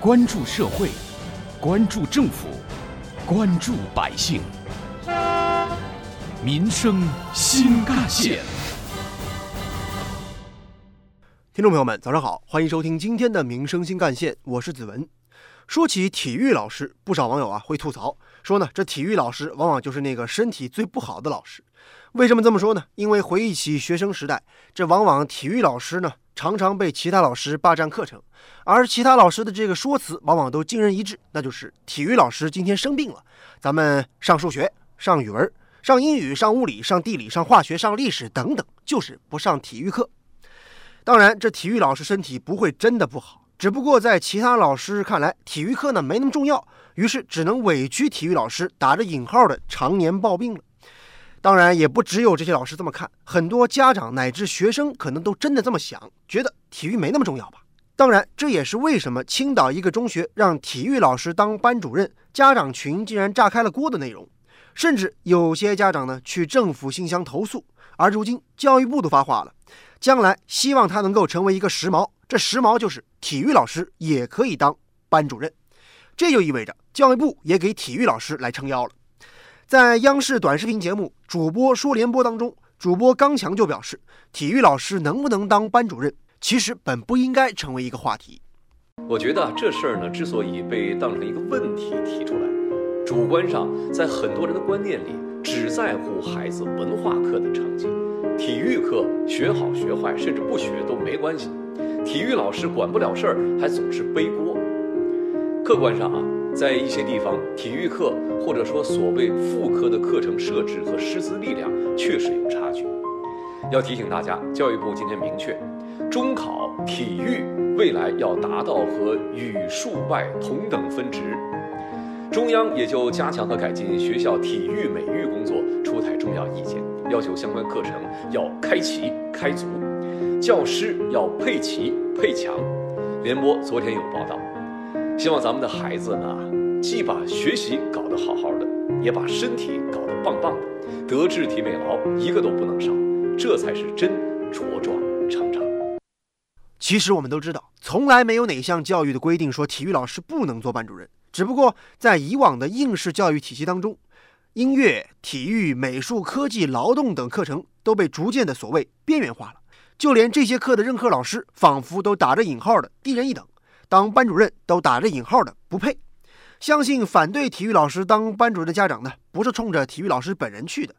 关注社会，关注政府，关注百姓，民生新干线。听众朋友们，早上好，欢迎收听今天的《民生新干线》，我是子文。说起体育老师，不少网友啊会吐槽说呢，这体育老师往往就是那个身体最不好的老师。为什么这么说呢？因为回忆起学生时代，这往往体育老师呢常常被其他老师霸占课程，而其他老师的这个说辞往往都惊人一致，那就是体育老师今天生病了，咱们上数学、上语文、上英语、上物理、上地理、上化学、上历史等等，就是不上体育课。当然，这体育老师身体不会真的不好，只不过在其他老师看来，体育课呢没那么重要，于是只能委屈体育老师打着引号的常年抱病了。当然，也不只有这些老师这么看，很多家长乃至学生可能都真的这么想，觉得体育没那么重要吧。当然，这也是为什么青岛一个中学让体育老师当班主任，家长群竟然炸开了锅的内容。甚至有些家长呢去政府信箱投诉，而如今教育部都发话了，将来希望他能够成为一个时髦，这时髦就是体育老师也可以当班主任。这就意味着教育部也给体育老师来撑腰了。在央视短视频节目《主播说联播》当中，主播刚强就表示，体育老师能不能当班主任，其实本不应该成为一个话题。我觉得这事儿呢，之所以被当成一个问题提出来。主观上，在很多人的观念里，只在乎孩子文化课的成绩，体育课学好学坏，甚至不学都没关系。体育老师管不了事儿，还总是背锅。客观上啊，在一些地方，体育课或者说所谓副科的课程设置和师资力量确实有差距。要提醒大家，教育部今天明确，中考体育未来要达到和语数外同等分值。中央也就加强和改进学校体育美育工作出台重要意见，要求相关课程要开齐开足，教师要配齐配强。联播昨天有报道，希望咱们的孩子呢，既把学习搞得好好的，也把身体搞得棒棒的，德智体美劳一个都不能少，这才是真茁壮成长。其实我们都知道，从来没有哪项教育的规定说体育老师不能做班主任。只不过在以往的应试教育体系当中，音乐、体育、美术、科技、劳动等课程都被逐渐的所谓边缘化了，就连这些课的任课老师，仿佛都打着引号的低人一等，当班主任都打着引号的不配。相信反对体育老师当班主任的家长呢，不是冲着体育老师本人去的，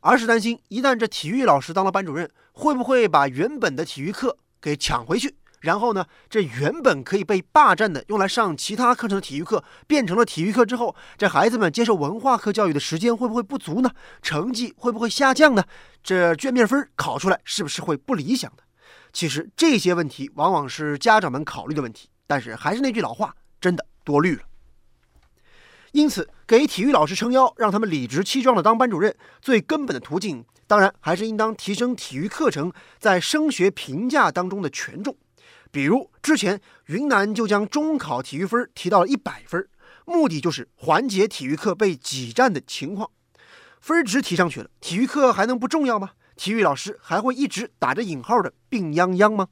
而是担心一旦这体育老师当了班主任，会不会把原本的体育课给抢回去。然后呢？这原本可以被霸占的，用来上其他课程的体育课，变成了体育课之后，这孩子们接受文化课教育的时间会不会不足呢？成绩会不会下降呢？这卷面分考出来是不是会不理想的？其实这些问题往往是家长们考虑的问题。但是还是那句老话，真的多虑了。因此，给体育老师撑腰，让他们理直气壮的当班主任，最根本的途径，当然还是应当提升体育课程在升学评价当中的权重。比如之前云南就将中考体育分提到了一百分，目的就是缓解体育课被挤占的情况。分值提上去了，体育课还能不重要吗？体育老师还会一直打着引号的病殃殃吗？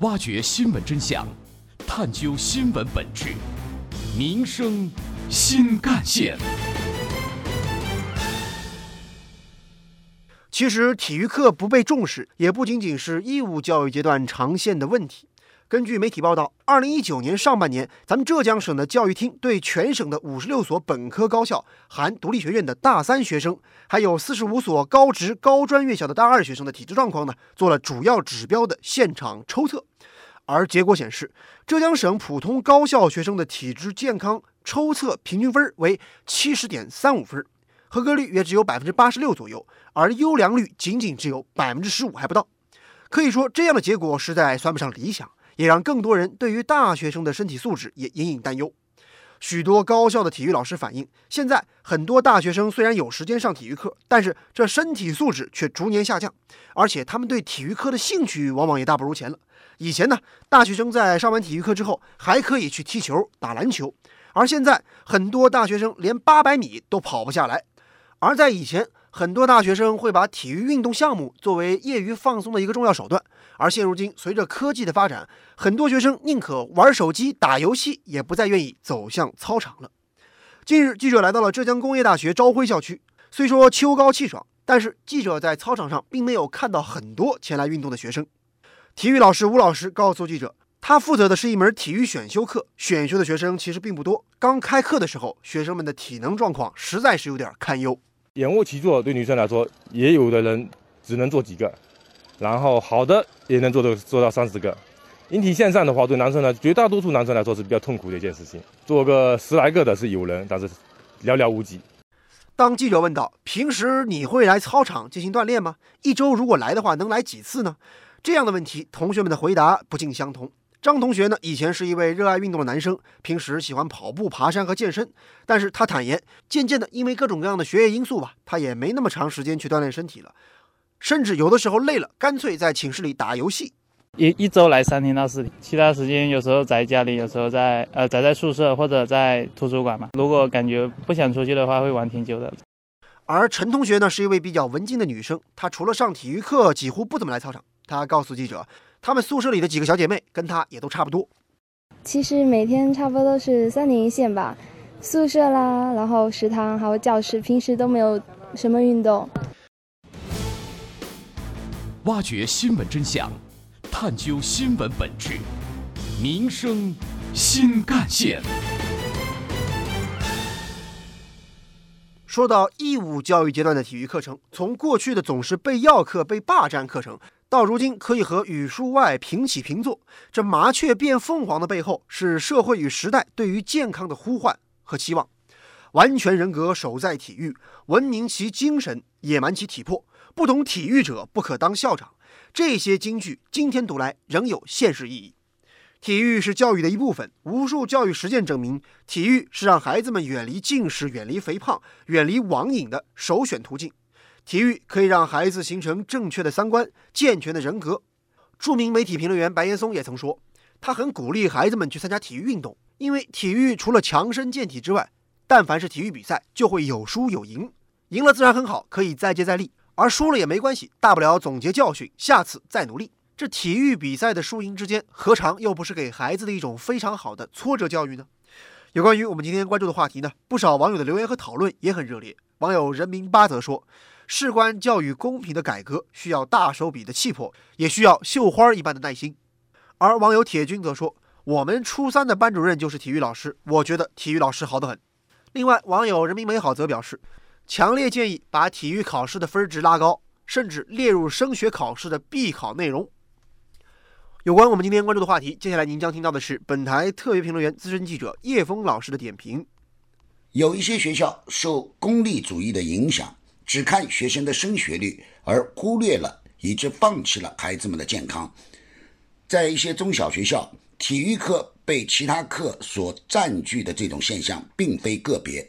挖掘新闻真相，探究新闻本质，民生新干线。其实体育课不被重视，也不仅仅是义务教育阶段常见的问题。根据媒体报道，二零一九年上半年，咱们浙江省的教育厅对全省的五十六所本科高校含独立学院的大三学生，还有四十五所高职高专院校的大二学生的体质状况呢，做了主要指标的现场抽测。而结果显示，浙江省普通高校学生的体质健康抽测平均分为七十点三五分。合格率也只有百分之八十六左右，而优良率仅仅只有百分之十五还不到。可以说，这样的结果实在算不上理想，也让更多人对于大学生的身体素质也隐隐担忧。许多高校的体育老师反映，现在很多大学生虽然有时间上体育课，但是这身体素质却逐年下降，而且他们对体育课的兴趣往往也大不如前了。以前呢，大学生在上完体育课之后还可以去踢球、打篮球，而现在很多大学生连八百米都跑不下来。而在以前，很多大学生会把体育运动项目作为业余放松的一个重要手段。而现如今，随着科技的发展，很多学生宁可玩手机、打游戏，也不再愿意走向操场了。近日，记者来到了浙江工业大学朝晖校区。虽说秋高气爽，但是记者在操场上并没有看到很多前来运动的学生。体育老师吴老师告诉记者，他负责的是一门体育选修课，选修的学生其实并不多。刚开课的时候，学生们的体能状况实在是有点堪忧。仰卧起坐对女生来说，也有的人只能做几个，然后好的也能做到做到三十个。引体向上的话，对男生呢，绝大多数男生来说是比较痛苦的一件事情。做个十来个的是有人，但是寥寥无几。当记者问到：“平时你会来操场进行锻炼吗？一周如果来的话，能来几次呢？”这样的问题，同学们的回答不尽相同。张同学呢，以前是一位热爱运动的男生，平时喜欢跑步、爬山和健身。但是他坦言，渐渐的，因为各种各样的学业因素吧，他也没那么长时间去锻炼身体了，甚至有的时候累了，干脆在寝室里打游戏。一一周来三天到四天，其他时间有时候宅家里，有时候在呃宅在宿舍或者在图书馆嘛。如果感觉不想出去的话，会玩挺久的。而陈同学呢，是一位比较文静的女生，她除了上体育课，几乎不怎么来操场。她告诉记者，她们宿舍里的几个小姐妹跟她也都差不多。其实每天差不多都是三点一线吧，宿舍啦，然后食堂还有教室，平时都没有什么运动。挖掘新闻真相。探究新闻本质，民生新干线。说到义务教育阶段的体育课程，从过去的总是被要课、被霸占课程，到如今可以和语数外平起平坐。这麻雀变凤凰的背后，是社会与时代对于健康的呼唤和期望。完全人格守在体育，文明其精神，野蛮其体魄。不懂体育者，不可当校长。这些金句今天读来仍有现实意义。体育是教育的一部分，无数教育实践证明，体育是让孩子们远离近视、远离肥胖、远离网瘾的首选途径。体育可以让孩子形成正确的三观、健全的人格。著名媒体评论员白岩松也曾说，他很鼓励孩子们去参加体育运动，因为体育除了强身健体之外，但凡是体育比赛就会有输有赢，赢了自然很好，可以再接再厉。而输了也没关系，大不了总结教训，下次再努力。这体育比赛的输赢之间，何尝又不是给孩子的一种非常好的挫折教育呢？有关于我们今天关注的话题呢，不少网友的留言和讨论也很热烈。网友人民八则说：“事关教育公平的改革，需要大手笔的气魄，也需要绣花一般的耐心。”而网友铁军则说：“我们初三的班主任就是体育老师，我觉得体育老师好得很。”另外，网友人民美好则表示。强烈建议把体育考试的分值拉高，甚至列入升学考试的必考内容。有关我们今天关注的话题，接下来您将听到的是本台特别评论员、资深记者叶峰老师的点评。有一些学校受功利主义的影响，只看学生的升学率，而忽略了以致放弃了孩子们的健康。在一些中小学校，体育课被其他课所占据的这种现象，并非个别。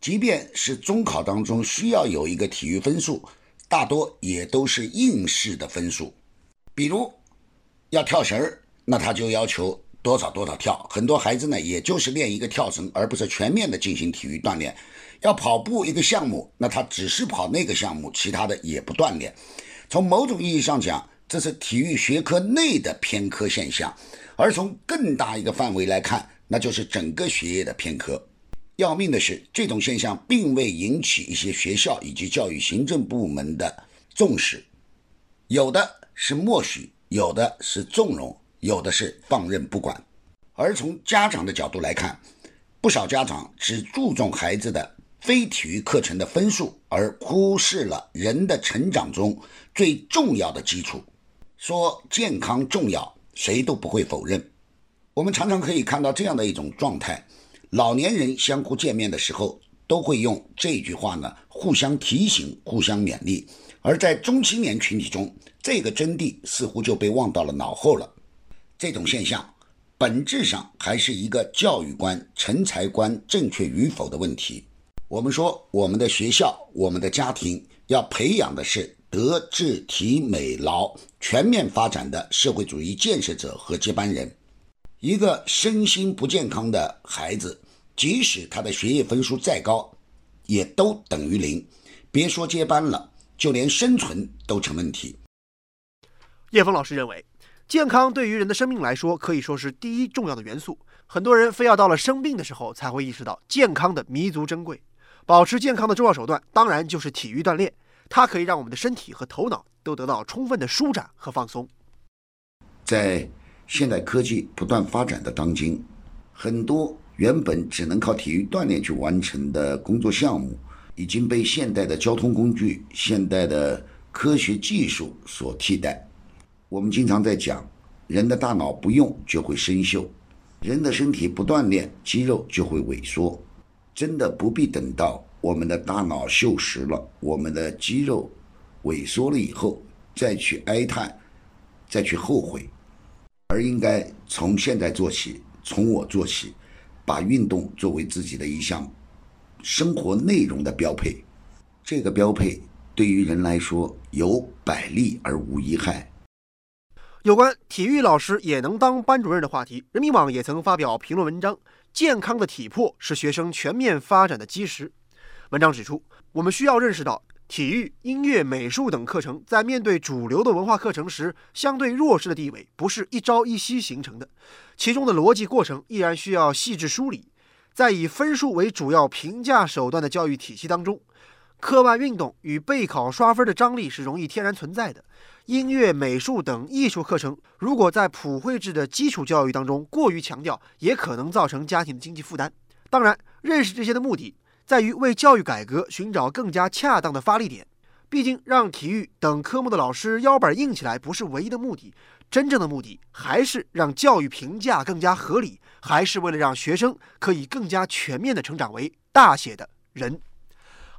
即便是中考当中需要有一个体育分数，大多也都是应试的分数。比如要跳绳儿，那他就要求多少多少跳。很多孩子呢，也就是练一个跳绳，而不是全面的进行体育锻炼。要跑步一个项目，那他只是跑那个项目，其他的也不锻炼。从某种意义上讲，这是体育学科内的偏科现象；而从更大一个范围来看，那就是整个学业的偏科。要命的是，这种现象并未引起一些学校以及教育行政部门的重视，有的是默许，有的是纵容，有的是放任不管。而从家长的角度来看，不少家长只注重孩子的非体育课程的分数，而忽视了人的成长中最重要的基础。说健康重要，谁都不会否认。我们常常可以看到这样的一种状态。老年人相互见面的时候，都会用这句话呢，互相提醒、互相勉励；而在中青年群体中，这个真谛似乎就被忘到了脑后了。这种现象，本质上还是一个教育观、成才观正确与否的问题。我们说，我们的学校、我们的家庭要培养的是德智体美劳全面发展的社会主义建设者和接班人。一个身心不健康的孩子。即使他的学业分数再高，也都等于零，别说接班了，就连生存都成问题。叶峰老师认为，健康对于人的生命来说可以说是第一重要的元素。很多人非要到了生病的时候才会意识到健康的弥足珍贵。保持健康的重要手段，当然就是体育锻炼。它可以让我们的身体和头脑都得到充分的舒展和放松。在现代科技不断发展的当今，很多原本只能靠体育锻炼去完成的工作项目，已经被现代的交通工具、现代的科学技术所替代。我们经常在讲，人的大脑不用就会生锈，人的身体不锻炼，肌肉就会萎缩。真的不必等到我们的大脑锈蚀了，我们的肌肉萎缩了以后再去哀叹，再去后悔，而应该从现在做起，从我做起，把运动作为自己的一项生活内容的标配。这个标配对于人来说有百利而无一害。有关体育老师也能当班主任的话题，人民网也曾发表评论文章。健康的体魄是学生全面发展的基石。文章指出，我们需要认识到，体育、音乐、美术等课程在面对主流的文化课程时，相对弱势的地位不是一朝一夕形成的，其中的逻辑过程依然需要细致梳理。在以分数为主要评价手段的教育体系当中，课外运动与备考刷分的张力是容易天然存在的。音乐、美术等艺术课程，如果在普惠制的基础教育当中过于强调，也可能造成家庭的经济负担。当然，认识这些的目的，在于为教育改革寻找更加恰当的发力点。毕竟，让体育等科目的老师腰板硬起来不是唯一的目的，真正的目的还是让教育评价更加合理，还是为了让学生可以更加全面的成长为大写的人。